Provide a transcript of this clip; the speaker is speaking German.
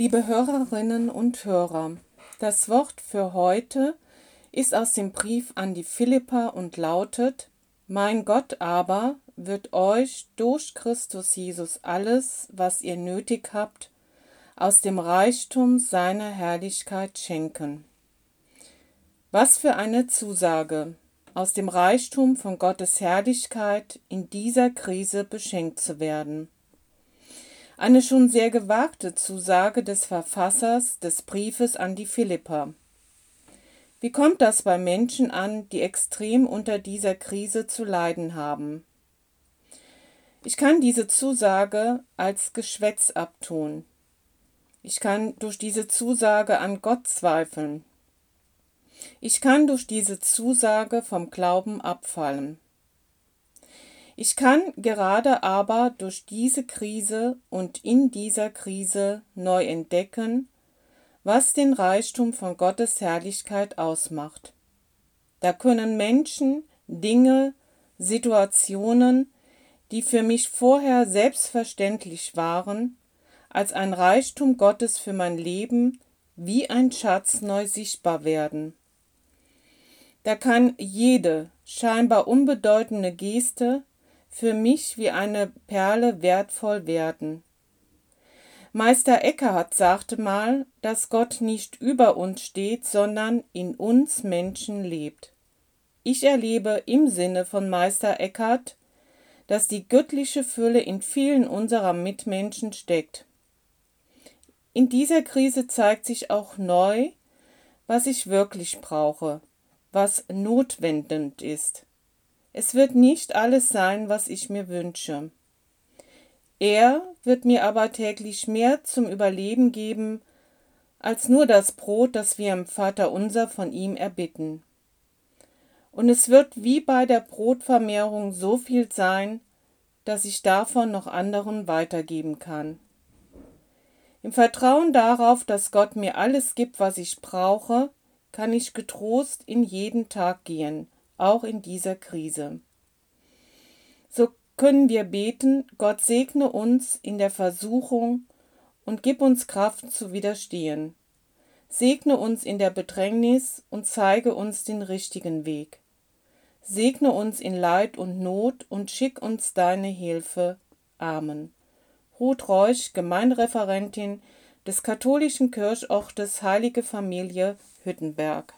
Liebe Hörerinnen und Hörer, das Wort für heute ist aus dem Brief an die Philippa und lautet: Mein Gott aber wird euch durch Christus Jesus alles, was ihr nötig habt, aus dem Reichtum seiner Herrlichkeit schenken. Was für eine Zusage, aus dem Reichtum von Gottes Herrlichkeit in dieser Krise beschenkt zu werden. Eine schon sehr gewagte Zusage des Verfassers des Briefes an die Philipper. Wie kommt das bei Menschen an, die extrem unter dieser Krise zu leiden haben? Ich kann diese Zusage als Geschwätz abtun. Ich kann durch diese Zusage an Gott zweifeln. Ich kann durch diese Zusage vom Glauben abfallen. Ich kann gerade aber durch diese Krise und in dieser Krise neu entdecken, was den Reichtum von Gottes Herrlichkeit ausmacht. Da können Menschen, Dinge, Situationen, die für mich vorher selbstverständlich waren, als ein Reichtum Gottes für mein Leben wie ein Schatz neu sichtbar werden. Da kann jede scheinbar unbedeutende Geste für mich wie eine Perle wertvoll werden. Meister Eckhart sagte mal, dass Gott nicht über uns steht, sondern in uns Menschen lebt. Ich erlebe im Sinne von Meister Eckhart, dass die göttliche Fülle in vielen unserer Mitmenschen steckt. In dieser Krise zeigt sich auch neu, was ich wirklich brauche, was notwendig ist. Es wird nicht alles sein, was ich mir wünsche. Er wird mir aber täglich mehr zum Überleben geben, als nur das Brot, das wir im Vater unser von ihm erbitten. Und es wird wie bei der Brotvermehrung so viel sein, dass ich davon noch anderen weitergeben kann. Im Vertrauen darauf, dass Gott mir alles gibt, was ich brauche, kann ich getrost in jeden Tag gehen auch in dieser Krise. So können wir beten, Gott segne uns in der Versuchung und gib uns Kraft zu widerstehen. Segne uns in der Bedrängnis und zeige uns den richtigen Weg. Segne uns in Leid und Not und schick uns deine Hilfe. Amen. Ruth Reusch, Gemeindereferentin des katholischen Kirchortes Heilige Familie Hüttenberg.